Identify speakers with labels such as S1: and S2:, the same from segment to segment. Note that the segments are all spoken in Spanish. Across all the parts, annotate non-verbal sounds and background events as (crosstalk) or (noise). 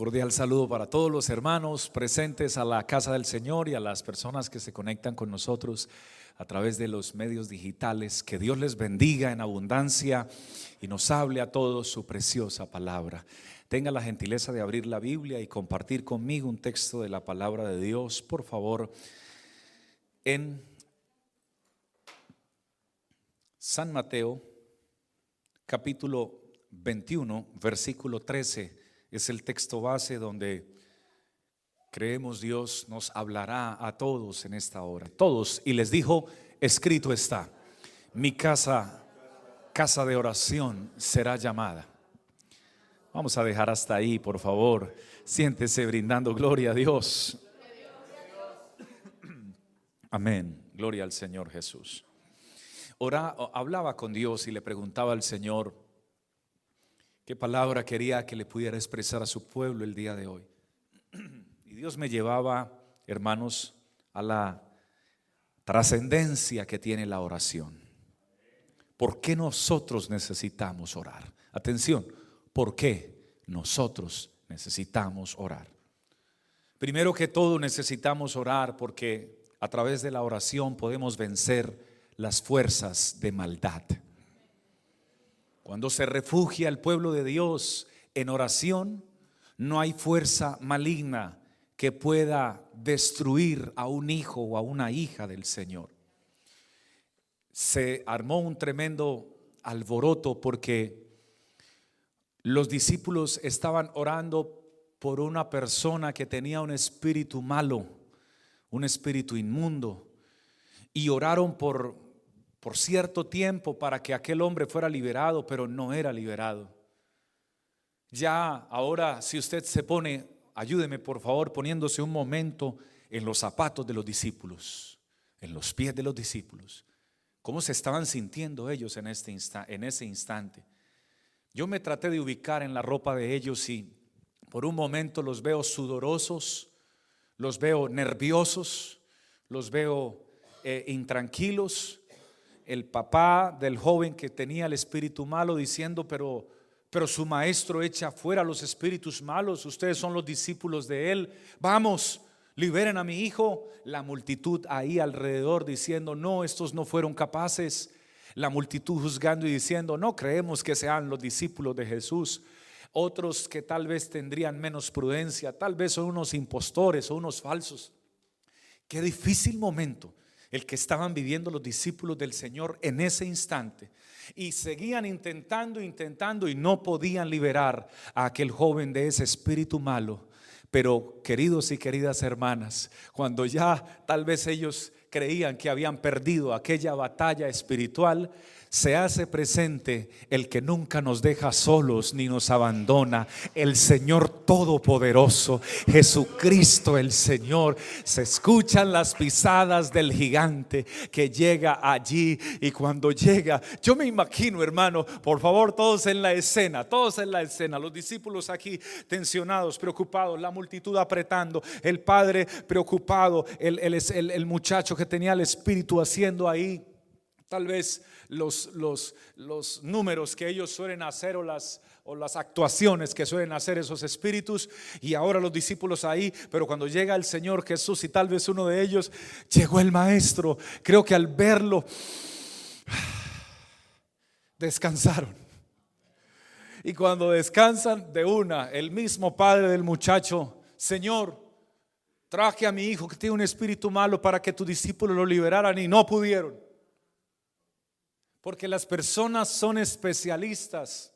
S1: Cordial saludo para todos los hermanos presentes a la casa del Señor y a las personas que se conectan con nosotros a través de los medios digitales. Que Dios les bendiga en abundancia y nos hable a todos su preciosa palabra. Tenga la gentileza de abrir la Biblia y compartir conmigo un texto de la palabra de Dios, por favor, en San Mateo, capítulo 21, versículo 13 es el texto base donde creemos Dios nos hablará a todos en esta hora. Todos. Y les dijo, escrito está, mi casa, casa de oración será llamada. Vamos a dejar hasta ahí, por favor. Siéntese brindando gloria a Dios. (clears throat) Amén. Gloria al Señor Jesús. Ora, hablaba con Dios y le preguntaba al Señor, qué palabra quería que le pudiera expresar a su pueblo el día de hoy. (clears throat) Y Dios me llevaba, hermanos, a la trascendencia que tiene la oración. ¿Por qué nosotros necesitamos orar? Atención, ¿por qué nosotros necesitamos orar? Primero que todo necesitamos orar porque a través de la oración podemos vencer las fuerzas de maldad. Cuando se refugia el pueblo de Dios en oración, no hay fuerza maligna que pueda destruir a un hijo o a una hija del Señor. Se armó un tremendo alboroto porque los discípulos estaban orando por una persona que tenía un espíritu malo, un espíritu inmundo, y oraron por por cierto tiempo para que aquel hombre fuera liberado, pero no era liberado. Ya ahora, si usted se pone, ayúdeme por favor poniéndose un momento en los zapatos de los discípulos, en los pies de los discípulos. ¿Cómo se estaban sintiendo ellos en, este en ese instante? Yo me traté de ubicar en la ropa de ellos y por un momento los veo sudorosos, los veo nerviosos, los veo eh, intranquilos, el papá del joven que tenía el espíritu malo diciendo, pero, pero su maestro echa fuera los espíritus malos, ustedes son los discípulos de él, vamos, liberen a mi hijo. La multitud ahí alrededor diciendo, no, estos no fueron capaces. La multitud juzgando y diciendo, no creemos que sean los discípulos de Jesús. Otros que tal vez tendrían menos prudencia, tal vez son unos impostores o unos falsos. Qué difícil momento el que estaban viviendo los discípulos del Señor en ese instante. Y seguían intentando, intentando y no podían liberar a aquel joven de ese espíritu malo. Pero queridos y queridas hermanas, cuando ya tal vez ellos creían que habían perdido aquella batalla espiritual, se hace presente el que nunca nos deja solos ni nos abandona, el Señor Todopoderoso, Jesucristo el Señor. Se escuchan las pisadas del gigante que llega allí y cuando llega, yo me imagino hermano, por favor todos en la escena, todos en la escena, los discípulos aquí tensionados, preocupados, la multitud apretando, el padre preocupado, el, el, el muchacho que tenía el espíritu haciendo ahí tal vez los, los, los números que ellos suelen hacer o las, o las actuaciones que suelen hacer esos espíritus y ahora los discípulos ahí, pero cuando llega el Señor Jesús y tal vez uno de ellos, llegó el maestro, creo que al verlo, (sighs) descansaron. Y cuando descansan de una, el mismo padre del muchacho, Señor, traje a mi hijo que tiene un espíritu malo para que tu discípulo lo liberaran y no pudieron. Porque las personas son especialistas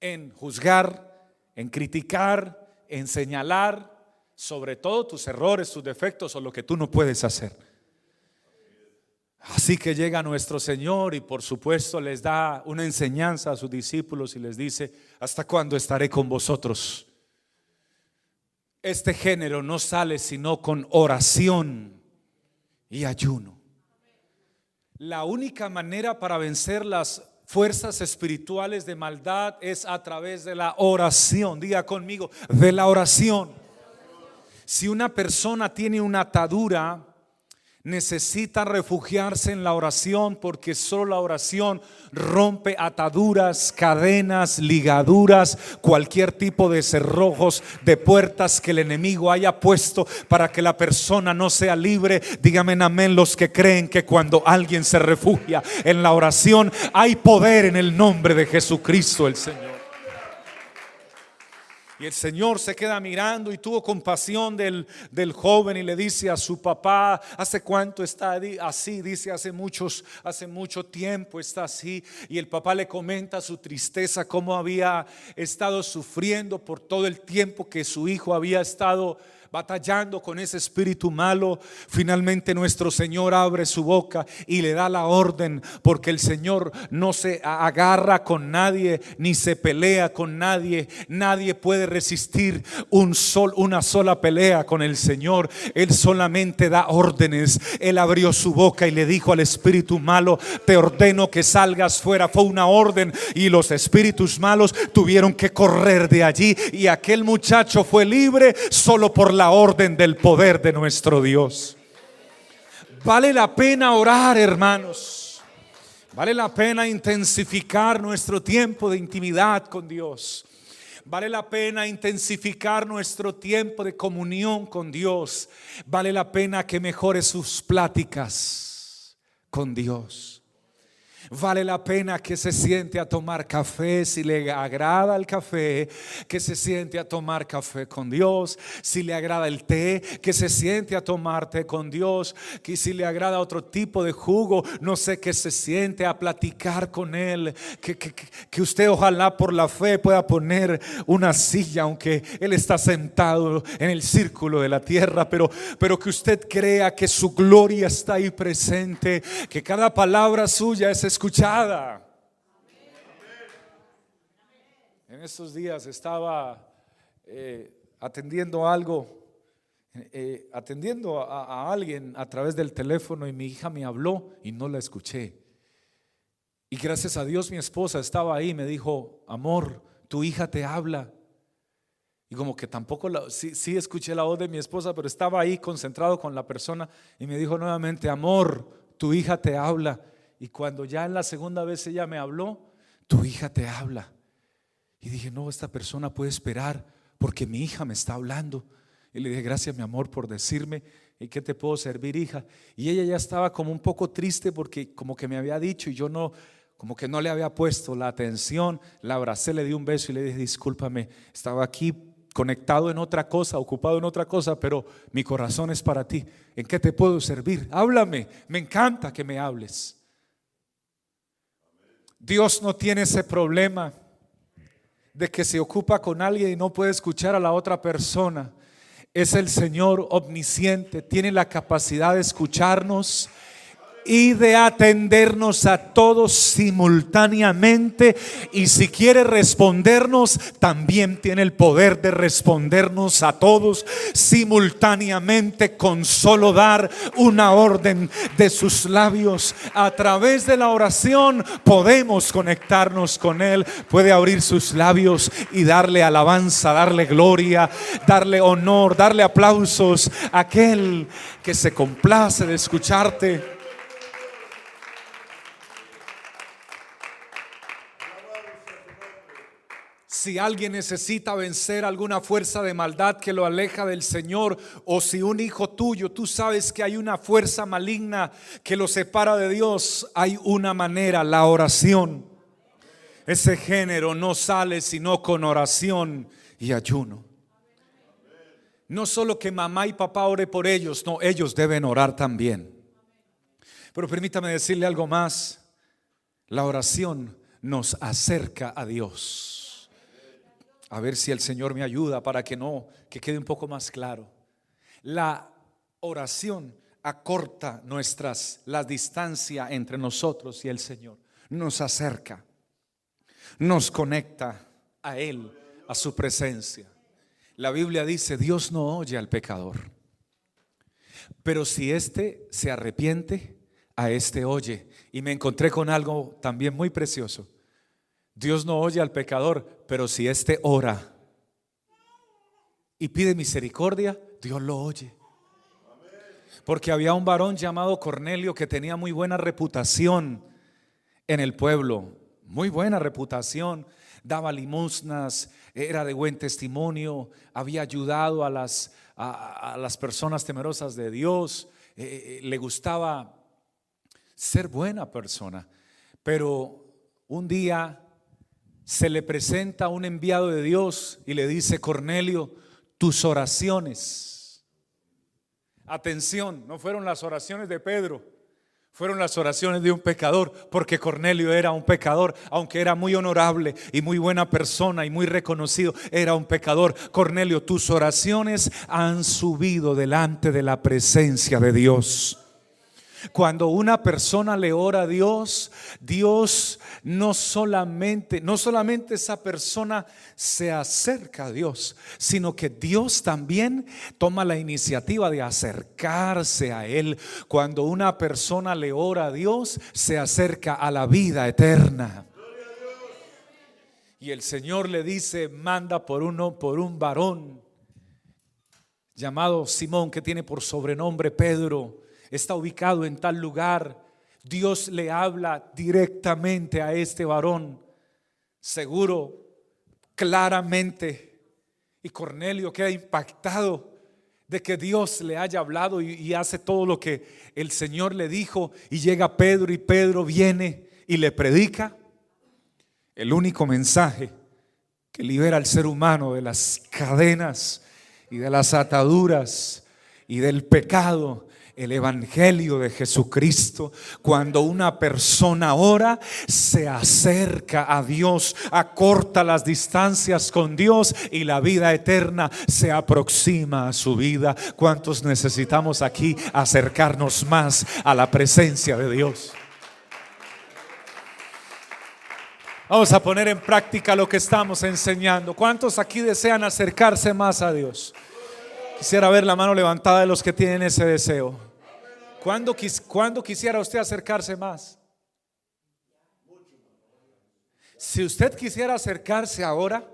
S1: en juzgar, en criticar, en señalar, sobre todo tus errores, tus defectos o lo que tú no puedes hacer. Así que llega nuestro Señor y por supuesto les da una enseñanza a sus discípulos y les dice, ¿hasta cuándo estaré con vosotros? Este género no sale sino con oración y ayuno. La única manera para vencer las fuerzas espirituales de maldad es a través de la oración. Diga conmigo, de la oración. Si una persona tiene una atadura, necesita refugiarse en la oración porque solo la oración rompe ataduras, cadenas, ligaduras, cualquier tipo de cerrojos, de puertas que el enemigo haya puesto para que la persona no sea libre. Dígame amén los que creen que cuando alguien se refugia en la oración hay poder en el nombre de Jesucristo el Señor. Y el Señor se queda mirando y tuvo compasión del, del, joven y le dice a su papá, ¿hace cuánto está así? Dice, hace muchos, hace mucho tiempo está así. Y el papá le comenta su tristeza, cómo había estado sufriendo por todo el tiempo que su hijo había estado batallando con ese espíritu malo, finalmente nuestro Señor abre su boca y le da la orden, porque el Señor no se agarra con nadie ni se pelea con nadie. Nadie puede resistir un sol, una sola pelea con el Señor. Él solamente da órdenes. Él abrió su boca y le dijo al espíritu malo, te ordeno que salgas fuera. Fue una orden y los espíritus malos tuvieron que correr de allí y aquel muchacho fue libre solo por la orden del poder de nuestro Dios. Vale la pena orar, hermanos. Vale la pena intensificar nuestro tiempo de intimidad con Dios. Vale la pena intensificar nuestro tiempo de comunión con Dios. Vale la pena que mejore sus pláticas con Dios. Vale la pena que se siente a tomar café si le agrada el café, que se siente a tomar café con Dios, si le agrada el té, que se siente a tomar té con Dios, que si le agrada otro tipo de jugo, no sé, que se siente a platicar con Él, que, que usted ojalá por la fe pueda poner una silla, aunque Él está sentado en el círculo de la tierra, pero, pero que usted crea que su gloria está ahí presente, que cada palabra suya es escuchada. En estos días estaba eh, atendiendo algo, eh, atendiendo a, alguien a través del teléfono y mi hija me habló y no la escuché. Y gracias a Dios mi esposa estaba ahí y me dijo, amor, tu hija te habla. Y como que tampoco, la, sí, sí, escuché la voz de mi esposa, pero estaba ahí concentrado con la persona y me dijo nuevamente, amor, tu hija te habla. Y cuando ya en la segunda vez ella me habló, tu hija te habla. Y dije, no, esta persona puede esperar porque mi hija me está hablando. Y le dije, gracias mi amor por decirme, ¿y qué te puedo servir, hija? Y ella ya estaba como un poco triste porque como que me había dicho y yo no, como que no le había puesto la atención. La abracé, le di un beso y le dije, discúlpame, estaba aquí conectado en otra cosa, ocupado en otra cosa, pero mi corazón es para ti. ¿En qué te puedo servir? Háblame, me encanta que me hables. Dios no tiene ese problema de que se ocupa con alguien y no puede escuchar a la otra persona. Es el Señor omnisciente, tiene la capacidad de escucharnos y de atendernos a todos simultáneamente. Y si quiere respondernos, también tiene el poder de respondernos a todos simultáneamente con solo dar una orden de sus labios. A través de la oración podemos conectarnos con Él. Puede abrir sus labios y darle alabanza, darle gloria, darle honor, darle aplausos a aquel que se complace de escucharte. Si alguien necesita vencer alguna fuerza de maldad que lo aleja del Señor, o si un hijo tuyo, tú sabes que hay una fuerza maligna que lo separa de Dios, hay una manera, la oración. Ese género no sale sino con oración y ayuno. No solo que mamá y papá ore por ellos, no, ellos deben orar también. Pero permítame decirle algo más. La oración nos acerca a Dios. A ver si el Señor me ayuda para que no, que quede un poco más claro. La oración acorta nuestras, la distancia entre nosotros y el Señor. Nos acerca, nos conecta a Él, a su presencia. La Biblia dice, Dios no oye al pecador. Pero si éste se arrepiente, a éste oye. Y me encontré con algo también muy precioso. Dios no oye al pecador, pero si éste ora y pide misericordia, Dios lo oye. Porque había un varón llamado Cornelio que tenía muy buena reputación en el pueblo, muy buena reputación, daba limosnas, era de buen testimonio, había ayudado a las, a, las personas temerosas de Dios, eh, eh, le gustaba ser buena persona. Pero un día se le presenta un enviado de Dios y le dice, Cornelio, tus oraciones. Atención, no fueron las oraciones de Pedro, fueron las oraciones de un pecador, porque Cornelio era un pecador, aunque era muy honorable y muy buena persona y muy reconocido, era un pecador. Cornelio, tus oraciones han subido delante de la presencia de Dios. Cuando una persona le ora a Dios, Dios no solamente, no solamente esa persona se acerca a Dios, sino que Dios también toma la iniciativa de acercarse a Él. Cuando una persona le ora a Dios, se acerca a la vida eterna. Y el Señor le dice, manda por uno, por un varón llamado Simón, que tiene por sobrenombre Pedro está ubicado en tal lugar. Dios le habla directamente a este varón, seguro, claramente. Y Cornelio queda impactado de que Dios le haya hablado y, hace todo lo que el Señor le dijo. Y llega Pedro y Pedro viene y le predica el único mensaje que libera al ser humano de las cadenas y de las ataduras y del pecado el Evangelio de Jesucristo. Cuando una persona ora, se acerca a Dios, acorta las distancias con Dios y la vida eterna se aproxima a su vida. ¿Cuántos necesitamos aquí acercarnos más a la presencia de Dios? Vamos a poner en práctica lo que estamos enseñando. ¿Cuántos aquí desean acercarse más a Dios? Quisiera ver la mano levantada de los que tienen ese deseo. ¿Cuándo, quisiera usted acercarse más? Si usted quisiera acercarse ahora,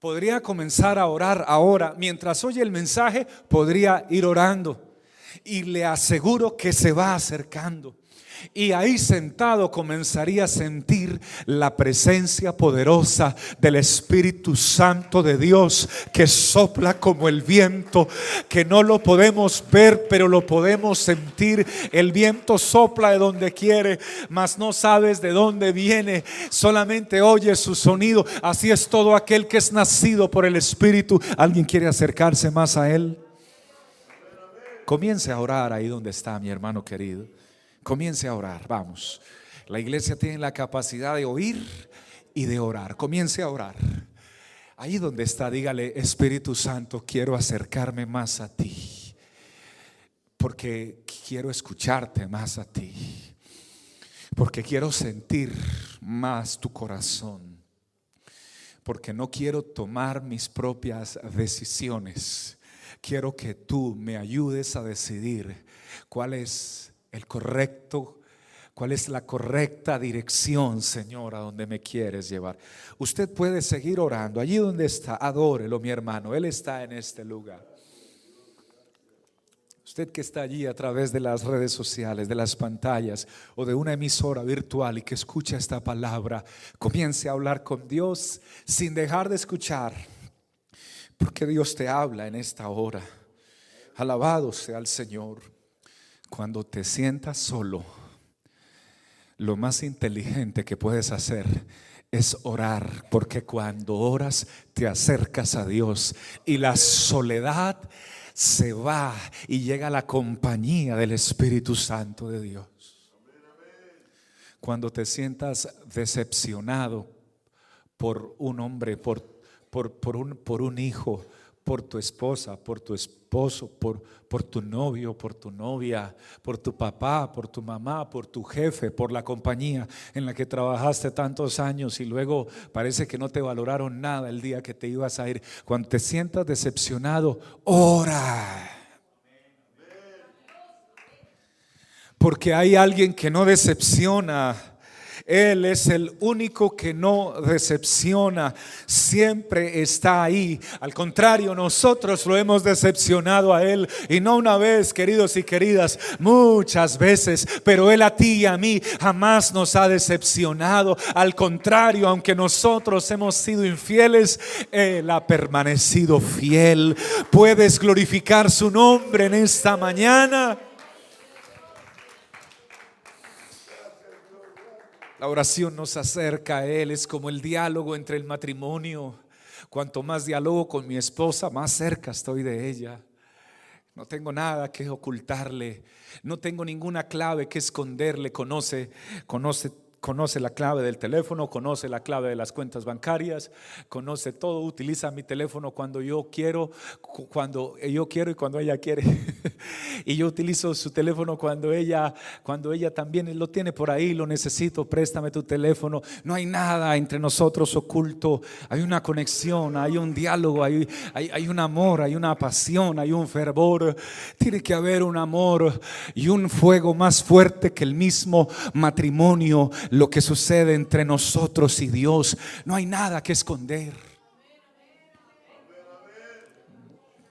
S1: podría comenzar a orar ahora. Mientras oye el mensaje, podría ir orando. Y le aseguro que se va acercando. Y ahí sentado comenzaría a sentir la presencia poderosa del Espíritu Santo de Dios que sopla como el viento, que no lo podemos ver, pero lo podemos sentir. El viento sopla de donde quiere, mas no sabes de dónde viene, solamente oyes su sonido. Así es todo aquel que es nacido por el Espíritu. ¿Alguien quiere acercarse más a Él? Comience a orar ahí donde está mi hermano querido. Comience a orar, vamos. La iglesia tiene la capacidad de oír y de orar. Comience a orar. Ahí donde está, dígale, Espíritu Santo, quiero acercarme más a ti. Porque quiero escucharte más a ti. Porque quiero sentir más tu corazón. Porque no quiero tomar mis propias decisiones. Quiero que tú me ayudes a decidir cuál es el correcto, cuál es la correcta dirección, Señor, a donde me quieres llevar. Usted puede seguir orando. Allí donde está, adórelo, mi hermano. Él está en este lugar. Usted que está allí a través de las redes sociales, de las pantallas o de una emisora virtual y que escucha esta palabra, comience a hablar con Dios sin dejar de escuchar, porque Dios te habla en esta hora. Alabado sea el Señor. Cuando te sientas solo, lo más inteligente que puedes hacer es orar, porque cuando oras te acercas a Dios y la soledad se va y llega la compañía del Espíritu Santo de Dios. Cuando te sientas decepcionado por un hombre, por, por, un, por un hijo, por tu esposa, por tu esposo, por, por tu novio, por tu novia, por tu papá, por tu mamá, por tu jefe, por la compañía en la que trabajaste tantos años y luego parece que no te valoraron nada el día que te ibas a ir. Cuando te sientas decepcionado, ora. Porque hay alguien que no decepciona Él es el único que no decepciona, siempre está ahí. Al contrario, nosotros lo hemos decepcionado a Él y no una vez, queridos y queridas, muchas veces, pero Él a ti y a mí jamás nos ha decepcionado. Al contrario, aunque nosotros hemos sido infieles, Él ha permanecido fiel. Puedes glorificar su nombre en esta mañana. La oración nos acerca a Él, es como el diálogo entre el matrimonio. Cuanto más diálogo con mi esposa, más cerca estoy de ella. No tengo nada que ocultarle, no tengo ninguna clave que esconderle. Conoce, conoce conoce la clave del teléfono, conoce la clave de las cuentas bancarias, conoce todo, utiliza mi teléfono cuando yo quiero, cuando yo quiero y cuando ella quiere. (laughs) y yo utilizo su teléfono cuando ella, cuando ella también lo tiene por ahí, lo necesito, préstame tu teléfono. No hay nada entre nosotros oculto, hay una conexión, hay un diálogo, hay, un amor, hay una pasión, hay un fervor. Tiene que haber un amor y un fuego más fuerte que el mismo matrimonio lo que sucede entre nosotros y Dios. No hay nada que esconder.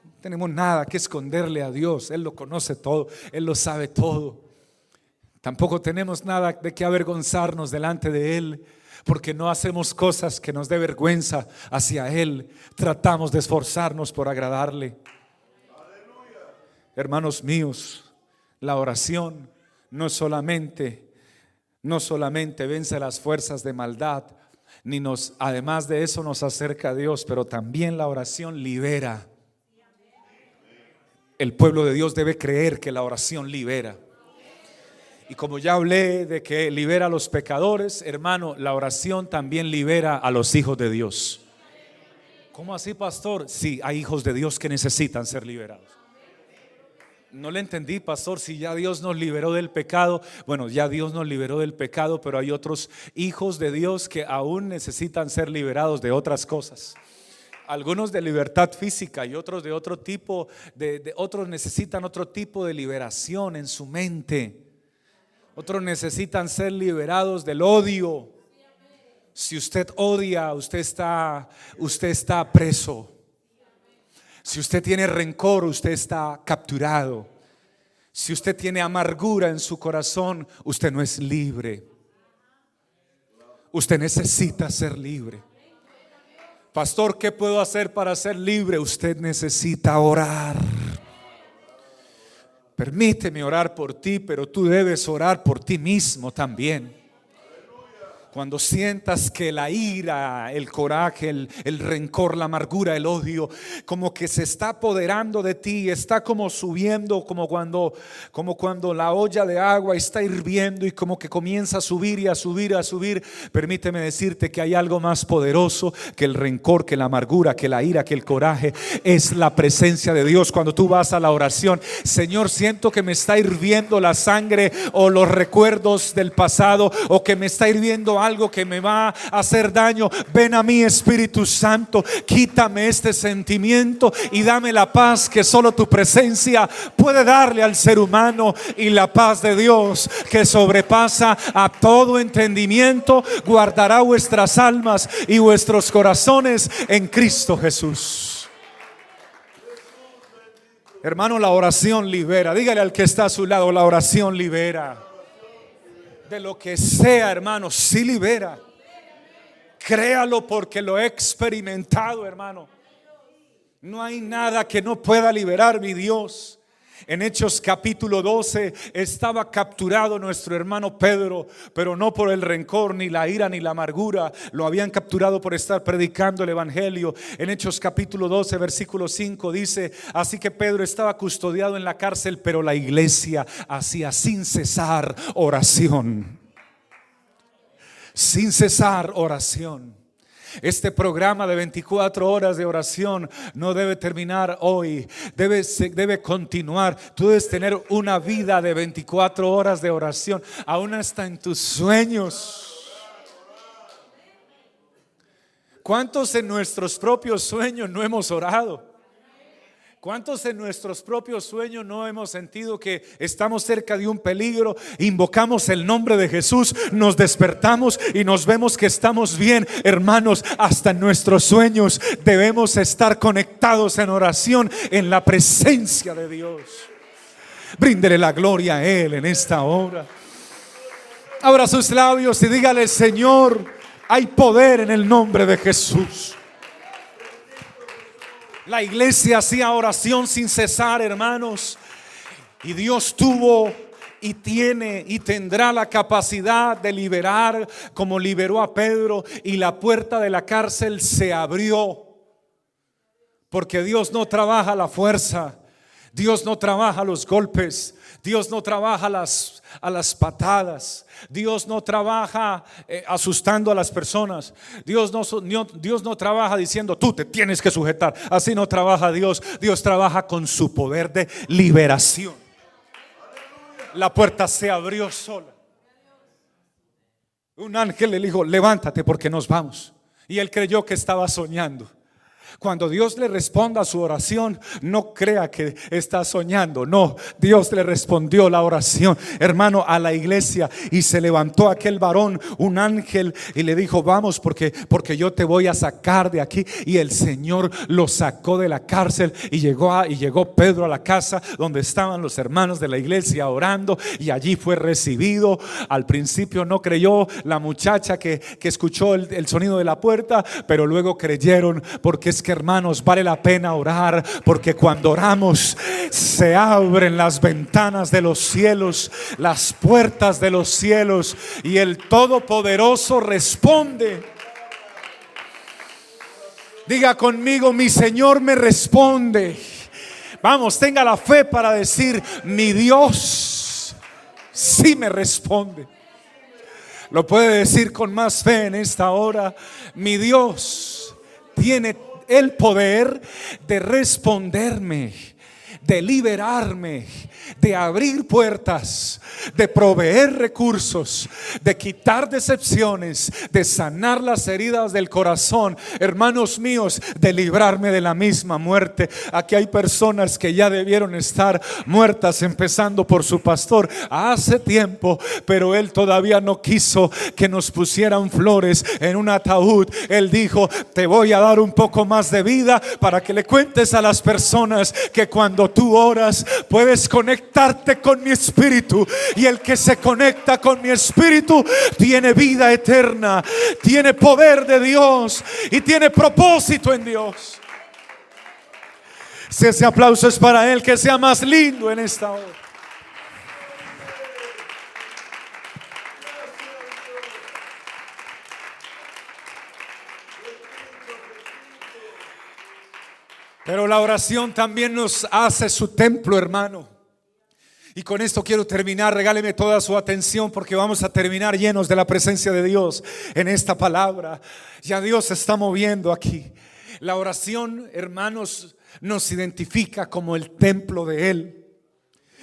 S1: No tenemos nada que esconderle a Dios. Él lo conoce todo, Él lo sabe todo. Tampoco tenemos nada de que avergonzarnos delante de Él, porque no hacemos cosas que nos dé vergüenza hacia Él. Tratamos de esforzarnos por agradarle. Hermanos míos, la oración no es solamente no solamente vence las fuerzas de maldad, ni nos, además de eso nos acerca a Dios, pero también la oración libera. El pueblo de Dios debe creer que la oración libera. Y como ya hablé de que libera a los pecadores, hermano, la oración también libera a los hijos de Dios. ¿Cómo así, pastor? Sí, hay hijos de Dios que necesitan ser liberados. No le entendí, pastor, si ya Dios nos liberó del pecado. Bueno, ya Dios nos liberó del pecado, pero hay otros hijos de Dios que aún necesitan ser liberados de otras cosas. Algunos de libertad física y otros de otro tipo, de, otros necesitan otro tipo de liberación en su mente. Otros necesitan ser liberados del odio. Si usted odia, usted está, usted está preso. Si usted tiene rencor, usted está capturado. Si usted tiene amargura en su corazón, usted no es libre. Usted necesita ser libre. Pastor, ¿qué puedo hacer para ser libre? Usted necesita orar. Permíteme orar por ti, pero tú debes orar por ti mismo también. Cuando sientas que la ira, el coraje, el, rencor, la amargura, el odio, como que se está apoderando de ti, está como subiendo, como cuando, como cuando la olla de agua está hirviendo y como que comienza a subir y a subir, a subir. Permíteme decirte que hay algo más poderoso que el rencor, que la amargura, que la ira, que el coraje. Es la presencia de Dios. Cuando tú vas a la oración, Señor, siento que me está hirviendo la sangre o los recuerdos del pasado o que me está hirviendo algo que me va a hacer daño, ven a mí Espíritu Santo, quítame este sentimiento y dame la paz que solo tu presencia puede darle al ser humano y la paz de Dios que sobrepasa a todo entendimiento, guardará vuestras almas y vuestros corazones en Cristo Jesús. Hermano, la oración libera. Dígale al que está a su lado, la oración libera de lo que sea, hermano, si libera. Créalo porque lo he experimentado, hermano. No hay nada que no pueda liberar mi Dios. En Hechos capítulo 12 estaba capturado nuestro hermano Pedro, pero no por el rencor, ni la ira, ni la amargura. Lo habían capturado por estar predicando el Evangelio. En Hechos capítulo 12, versículo 5 dice, así que Pedro estaba custodiado en la cárcel, pero la iglesia hacía sin cesar oración. Sin cesar oración. Este programa de 24 horas de oración no debe terminar hoy, debe, debe continuar. Tú debes tener una vida de 24 horas de oración, aún hasta en tus sueños. ¿Cuántos en nuestros propios sueños no hemos orado? ¿Cuántos en nuestros propios sueños no hemos sentido que estamos cerca de un peligro? Invocamos el nombre de Jesús, nos despertamos y nos vemos que estamos bien. Hermanos, hasta en nuestros sueños debemos estar conectados en oración en la presencia de Dios. Bríndele la gloria a Él en esta hora. Abra sus labios y dígale, Señor, hay poder en el nombre de Jesús. La iglesia hacía oración sin cesar, hermanos. Y Dios tuvo y tiene y tendrá la capacidad de liberar como liberó a Pedro y la puerta de la cárcel se abrió. Porque Dios no trabaja la fuerza, Dios no trabaja los golpes, Dios no trabaja las, a las patadas. Dios no trabaja eh, asustando a las personas. Dios no, Dios no trabaja diciendo tú te tienes que sujetar. Así no trabaja Dios. Dios trabaja con su poder de liberación. La puerta se abrió sola. Un ángel le dijo, levántate porque nos vamos. Y él creyó que estaba soñando. Cuando Dios le responda a su oración, no crea que está soñando. No, Dios le respondió la oración, hermano, a la iglesia y se levantó aquel varón, un ángel y le dijo, "Vamos porque porque yo te voy a sacar de aquí." Y el Señor lo sacó de la cárcel y llegó a, y llegó Pedro a la casa donde estaban los hermanos de la iglesia orando y allí fue recibido. Al principio no creyó la muchacha que, que escuchó el, sonido de la puerta, pero luego creyeron porque que hermanos, vale la pena orar porque cuando oramos se abren las ventanas de los cielos, las puertas de los cielos y el Todopoderoso responde. Diga conmigo, mi Señor me responde. Vamos, tenga la fe para decir, mi Dios sí me responde. Lo puede decir con más fe en esta hora. Mi Dios tiene el poder de responderme, de liberarme, de abrir puertas, de proveer recursos, de quitar decepciones, de sanar las heridas del corazón, hermanos míos, de librarme de la misma muerte. Aquí hay personas que ya debieron estar muertas, empezando por su pastor hace tiempo, pero él todavía no quiso que nos pusieran flores en un ataúd. Él dijo, te voy a dar un poco más de vida para que le cuentes a las personas que cuando tú oras puedes conectarte con mi espíritu y el que se conecta con mi espíritu tiene vida eterna, tiene poder de Dios y tiene propósito en Dios. Si ese aplauso es para Él, que sea más lindo en esta hora. Pero la oración también nos hace su templo, hermano. Y con esto quiero terminar. Regáleme toda su atención porque vamos a terminar llenos de la presencia de Dios en esta palabra. Ya Dios se está moviendo aquí. La oración, hermanos, nos identifica como el templo de Él.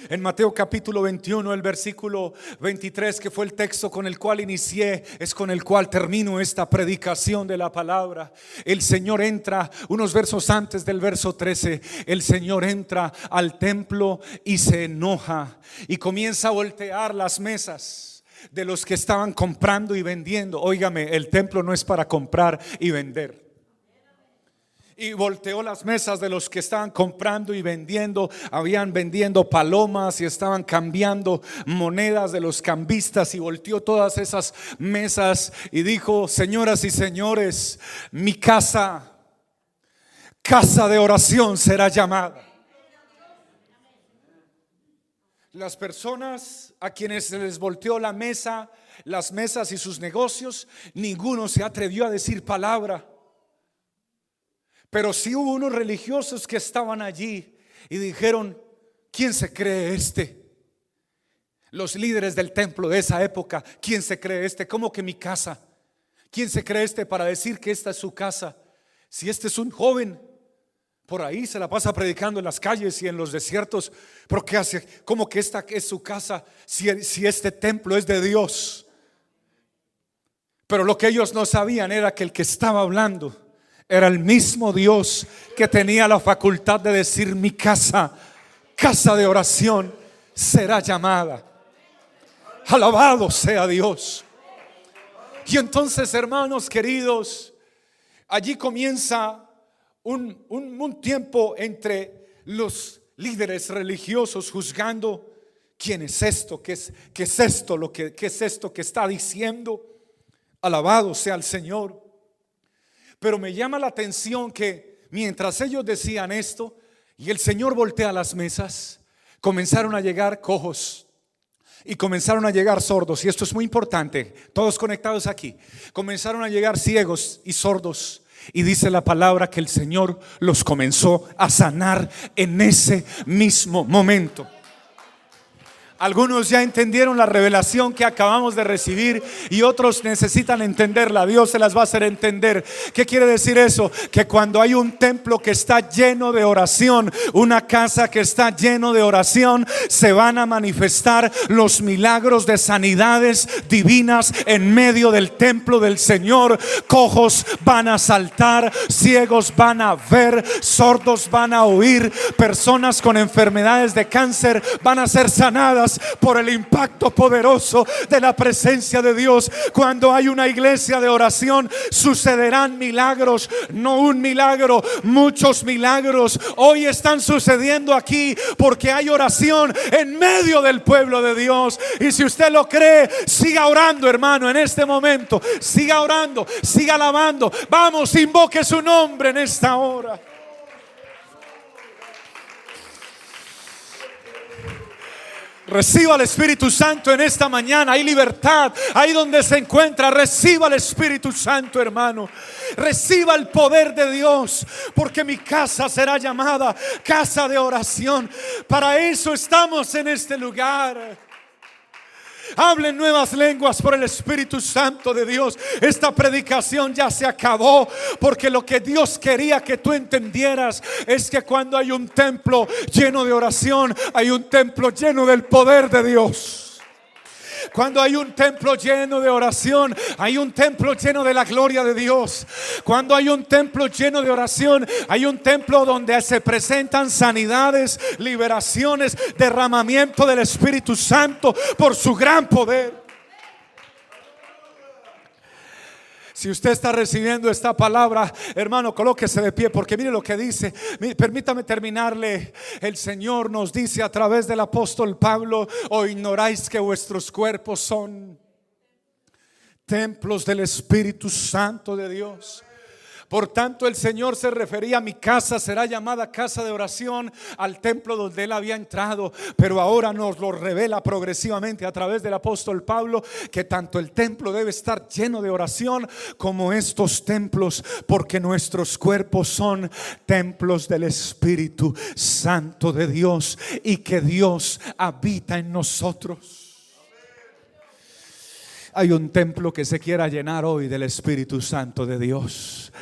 S1: En Mateo capítulo 21, el versículo 23, que fue el texto con el cual inicié, es con el cual termino esta predicación de la palabra. El Señor entra, unos versos antes del verso 13, el Señor entra al templo y se enoja y comienza a voltear las mesas de los que estaban comprando y vendiendo. Óigame, el templo no es para comprar y vender y volteó las mesas de los que estaban comprando y vendiendo. Habían vendiendo palomas y estaban cambiando monedas de los cambistas y volteó todas esas mesas y dijo, señoras y señores, mi casa, casa de oración será llamada. Las personas a quienes se les volteó la mesa, las mesas y sus negocios, ninguno se atrevió a decir palabra. Pero sí hubo unos religiosos que estaban allí y dijeron, ¿quién se cree este? Los líderes del templo de esa época, ¿quién se cree este? ¿Cómo que mi casa? ¿Quién se cree este para decir que esta es su casa? Si este es un joven, por ahí se la pasa predicando en las calles y en los desiertos, pero ¿qué hace? ¿Cómo que esta es su casa si, si este templo es de Dios? Pero lo que ellos no sabían era que el que estaba hablando Era el mismo Dios que tenía la facultad de decir mi casa, casa de oración, será llamada. Alabado sea Dios. Y entonces, hermanos queridos, allí comienza un, un, tiempo entre los líderes religiosos juzgando quién es esto, qué es, qué es esto, lo que qué es esto que está diciendo. Alabado sea el Señor. Pero me llama la atención que mientras ellos decían esto y el Señor voltea las mesas, comenzaron a llegar cojos y comenzaron a llegar sordos, y esto es muy importante, todos conectados aquí, comenzaron a llegar ciegos y sordos. Y dice la palabra que el Señor los comenzó a sanar en ese mismo momento. Algunos ya entendieron la revelación que acabamos de recibir y otros necesitan entenderla. Dios se las va a hacer entender. ¿Qué quiere decir eso? Que cuando hay un templo que está lleno de oración, una casa que está lleno de oración, se van a manifestar los milagros de sanidades divinas en medio del templo del Señor. Cojos van a saltar, ciegos van a ver, sordos van a oír, personas con enfermedades de cáncer van a ser sanadas por el impacto poderoso de la presencia de Dios. Cuando hay una iglesia de oración, sucederán milagros, no un milagro, muchos milagros. Hoy están sucediendo aquí porque hay oración en medio del pueblo de Dios. Y si usted lo cree, siga orando, hermano, en este momento. Siga orando, siga alabando. Vamos, invoque su nombre en esta hora. Reciba el Espíritu Santo en esta mañana. Hay libertad. Ahí donde se encuentra. Reciba el Espíritu Santo, hermano. Reciba el poder de Dios. Porque mi casa será llamada casa de oración. Para eso estamos en este lugar. Hablen nuevas lenguas por el Espíritu Santo de Dios. Esta predicación ya se acabó porque lo que Dios quería que tú entendieras es que cuando hay un templo lleno de oración, hay un templo lleno del poder de Dios. Cuando hay un templo lleno de oración, hay un templo lleno de la gloria de Dios. Cuando hay un templo lleno de oración, hay un templo donde se presentan sanidades, liberaciones, derramamiento del Espíritu Santo por su gran poder. Si usted está recibiendo esta palabra, hermano, colóquese de pie porque mire lo que dice. Permítame terminarle. El Señor nos dice a través del apóstol Pablo, o ignoráis que vuestros cuerpos son templos del Espíritu Santo de Dios. Por tanto, el Señor se refería a mi casa, será llamada casa de oración al templo donde él había entrado, pero ahora nos lo revela progresivamente a través del apóstol Pablo que tanto el templo debe estar lleno de oración como estos templos, porque nuestros cuerpos son templos del Espíritu Santo de Dios y que Dios habita en nosotros. Hay un templo que se quiera llenar hoy del Espíritu Santo de Dios.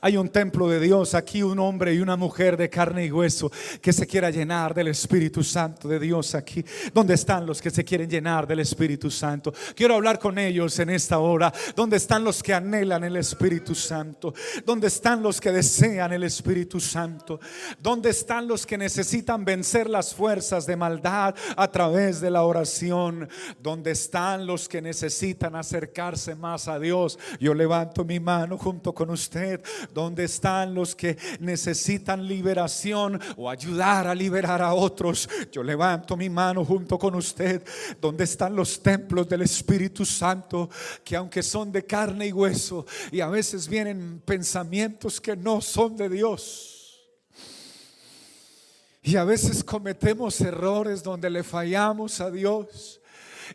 S1: Hay un templo de Dios, aquí un hombre y una mujer de carne y hueso que se quiera llenar del Espíritu Santo de Dios aquí. ¿Dónde están los que se quieren llenar del Espíritu Santo? Quiero hablar con ellos en esta hora. ¿Dónde están los que anhelan el Espíritu Santo? ¿Dónde están los que desean el Espíritu Santo? ¿Dónde están los que necesitan vencer las fuerzas de maldad a través de la oración? ¿Dónde están los que necesitan acercarse más a Dios? Yo levanto mi mano junto con usted ¿Dónde están los que necesitan liberación o ayudar a liberar a otros? Yo levanto mi mano junto con usted. ¿Dónde están los templos del Espíritu Santo que aunque son de carne y hueso y a veces vienen pensamientos que no son de Dios? Y a veces cometemos errores donde le fallamos a Dios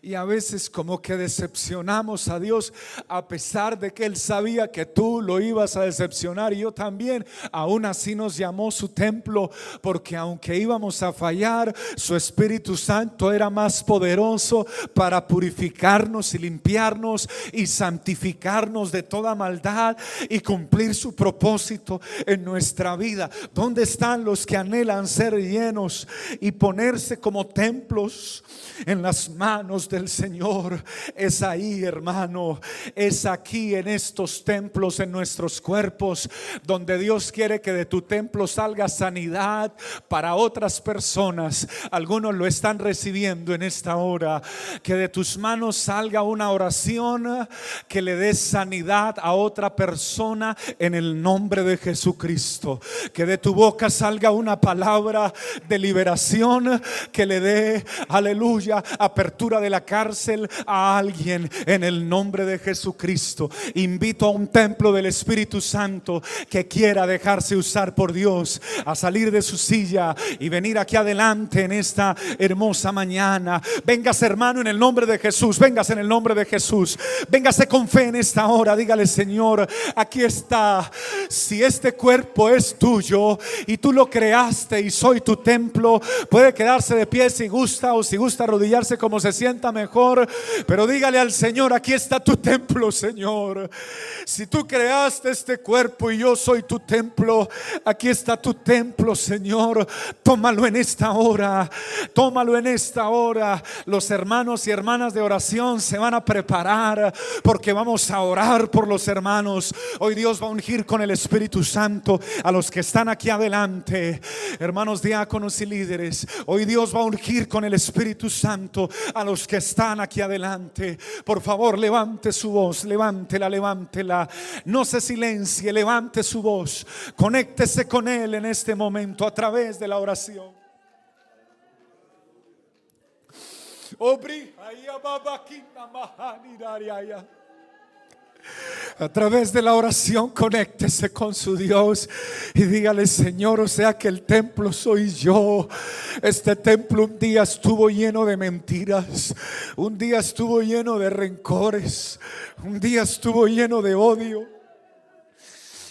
S1: y a veces como que decepcionamos a Dios a pesar de que Él sabía que tú lo ibas a decepcionar y yo también. Aún así nos llamó su templo porque aunque íbamos a fallar, su Espíritu Santo era más poderoso para purificarnos y limpiarnos y santificarnos de toda maldad y cumplir su propósito en nuestra vida. ¿Dónde están los que anhelan ser llenos y ponerse como templos en las manos del Señor es ahí, hermano. Es aquí en estos templos, en nuestros cuerpos, donde Dios quiere que de tu templo salga sanidad para otras personas. Algunos lo están recibiendo en esta hora. Que de tus manos salga una oración que le dé sanidad a otra persona en el nombre de Jesucristo. Que de tu boca salga una palabra de liberación que le dé, aleluya, apertura de la cárcel a alguien en el nombre de Jesucristo. Invito a un templo del Espíritu Santo que quiera dejarse usar por Dios a salir de su silla y venir aquí adelante en esta hermosa mañana. Vengas hermano en el nombre de Jesús, vengas en el nombre de Jesús. Véngase con fe en esta hora, dígale Señor, aquí está. Si este cuerpo es tuyo y tú lo creaste y soy tu templo, puede quedarse de pie si gusta o si gusta arrodillarse como se mejor, pero dígale al Señor, aquí está tu templo, Señor. Si tú creaste este cuerpo y yo soy tu templo, aquí está tu templo, Señor. Tómalo en esta hora, tómalo en esta hora. Los hermanos y hermanas de oración se van a preparar porque vamos a orar por los hermanos. Hoy Dios va a ungir con el Espíritu Santo a los que están aquí adelante, hermanos diáconos y líderes. Hoy Dios va a ungir con el Espíritu Santo a los que están aquí adelante. Por favor, levante su voz, levántela, levántela. No se silencie, levante su voz. Conéctese con Él en este momento a través de la oración. A través de la oración, conéctese con su Dios y dígale, Señor, o sea que el templo soy yo. Este templo un día estuvo lleno de mentiras, un día estuvo lleno de rencores, un día estuvo lleno de odio.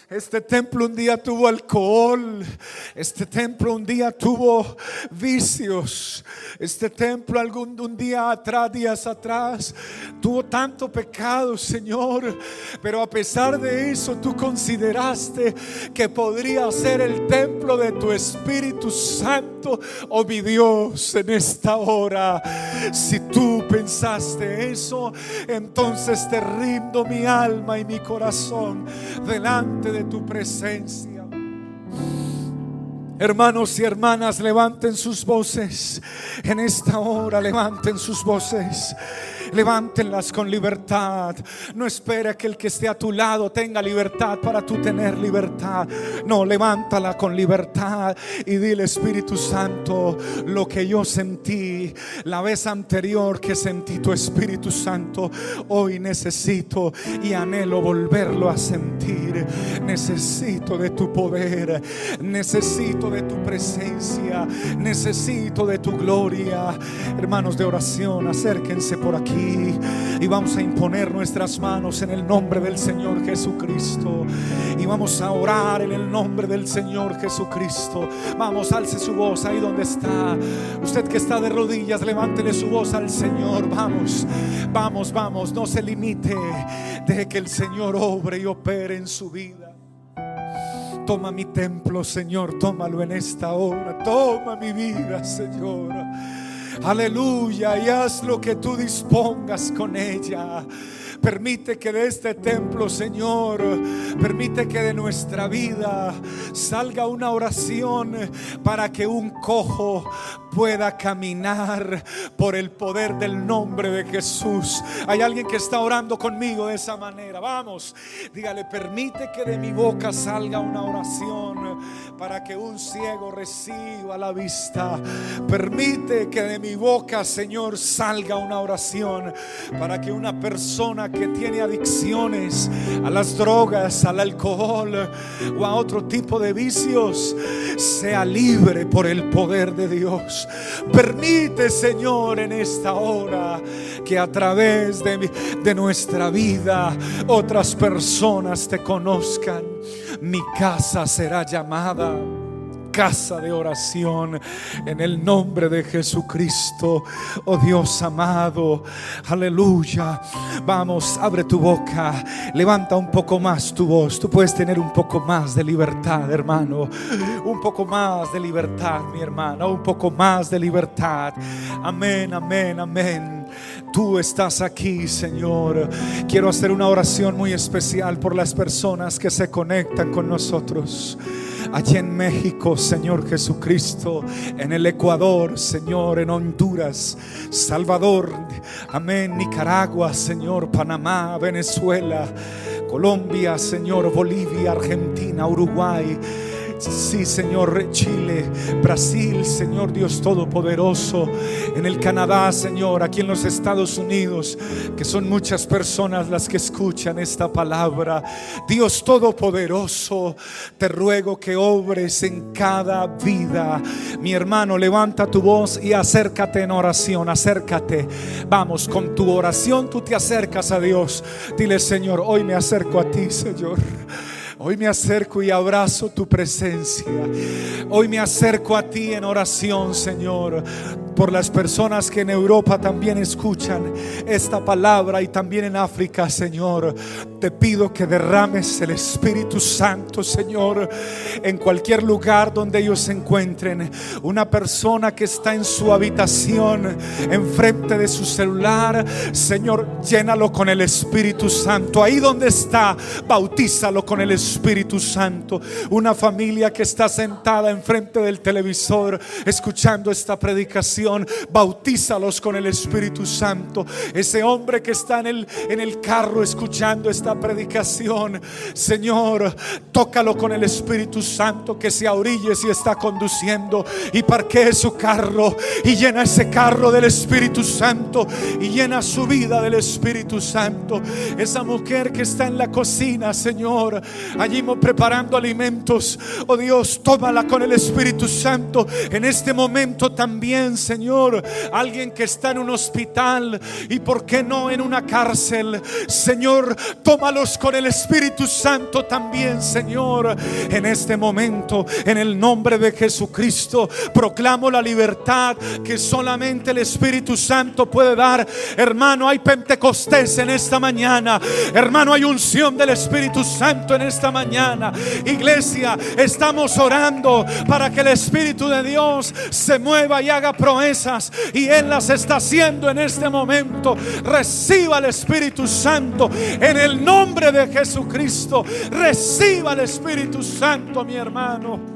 S1: Este templo un día tuvo alcohol. Este templo un día tuvo vicios. Este templo algún un día atrás, días atrás, tuvo tanto pecado, Señor. Pero a pesar de eso, tú consideraste que podría ser el templo de tu Espíritu Santo, oh mi Dios, en esta hora. Si tú pensaste eso, entonces te rindo mi alma y mi corazón delante de tu presencia. Hermanos y hermanas, levanten sus voces en esta hora, levanten sus voces. Levántenlas con libertad. No espera que el que esté a tu lado tenga libertad para tú tener libertad. No, levántala con libertad y dile Espíritu Santo lo que yo sentí la vez anterior que sentí tu Espíritu Santo. Hoy necesito y anhelo volverlo a sentir. Necesito de tu poder. Necesito de tu presencia. Necesito de tu gloria. Hermanos de oración, acérquense por aquí y vamos a imponer nuestras manos en el nombre del Señor Jesucristo y vamos a orar en el nombre del Señor Jesucristo. Vamos, alce su voz ahí donde está. Usted que está de rodillas, levántele su voz al Señor. Vamos, vamos, vamos. No se limite. de que el Señor obre y opere en su vida. Toma mi templo, Señor, tómalo en esta hora. Toma mi vida, Señor. Aleluya. Y haz lo que tú dispongas con ella. Permite que de este templo, Señor, permite que de nuestra vida salga una oración para que un cojo pueda caminar por el poder del nombre de Jesús. Hay alguien que está orando conmigo de esa manera. Vamos, dígale, permite que de mi boca salga una oración para que un ciego reciba la vista. Permite que de mi boca, Señor, salga una oración para que una persona que tiene adicciones a las drogas, al alcohol o a otro tipo de vicios sea libre por el poder de Dios. Permite, Señor, en esta hora que a través de, de nuestra vida otras personas te conozcan. Mi casa será llamada casa de oración en el nombre de Jesucristo. Oh Dios amado, aleluya. Vamos, abre tu boca, levanta un poco más tu voz. Tú puedes tener un poco más de libertad, hermano. Un poco más de libertad, mi hermana. Un poco más de libertad. Amén, amén, amén. Tú estás aquí, Señor. Quiero hacer una oración muy especial por las personas que se conectan con nosotros. Allí en México, Señor Jesucristo, en el Ecuador, Señor, en Honduras, Salvador, amén, Nicaragua, Señor, Panamá, Venezuela, Colombia, Señor, Bolivia, Argentina, Uruguay. Sí, Señor, Chile, Brasil, Señor Dios Todopoderoso, en el Canadá, Señor, aquí en los Estados Unidos, que son muchas personas las que escuchan esta palabra. Dios Todopoderoso, te ruego que obres en cada vida. Mi hermano, levanta tu voz y acércate en oración, acércate. Vamos, con tu oración tú te acercas a Dios. Dile, Señor, hoy me acerco a ti, Señor. Hoy me acerco y abrazo tu presencia. Hoy me acerco a ti en oración, Señor, por las personas que en Europa también escuchan esta palabra y también en África, Señor. Te pido que derrames el Espíritu Santo, Señor, en cualquier lugar donde ellos se encuentren. Una persona que está en su habitación, enfrente de su celular, Señor, llénalo con el Espíritu Santo. Ahí donde está, bautízalo con el Espíritu Santo. Una familia que está sentada enfrente del televisor, escuchando esta predicación, bautízalos con el Espíritu Santo. Ese hombre que está en el, en el carro escuchando esta predicación, Señor, tócalo con el Espíritu Santo que se orille si está conduciendo y parquee su carro y llena ese carro del Espíritu Santo y llena su vida del Espíritu Santo. Esa mujer que está en la cocina, Señor, allí preparando alimentos, oh Dios, tómala con el Espíritu Santo en este momento también, Señor. Alguien que está en un hospital y por qué no en una cárcel, Señor, tómalos con el Espíritu Santo también, Señor. En este momento, en el nombre de Jesucristo, proclamo la libertad que solamente el Espíritu Santo puede dar. Hermano, hay Pentecostés en esta mañana. Hermano, hay unción del Espíritu Santo en esta mañana. Iglesia, estamos orando para que el Espíritu de Dios se mueva y haga proezas. Y Él las está haciendo en este momento. Reciba el Espíritu Santo en el nombre de Jesucristo. Reciba el Espíritu Santo, mi hermano.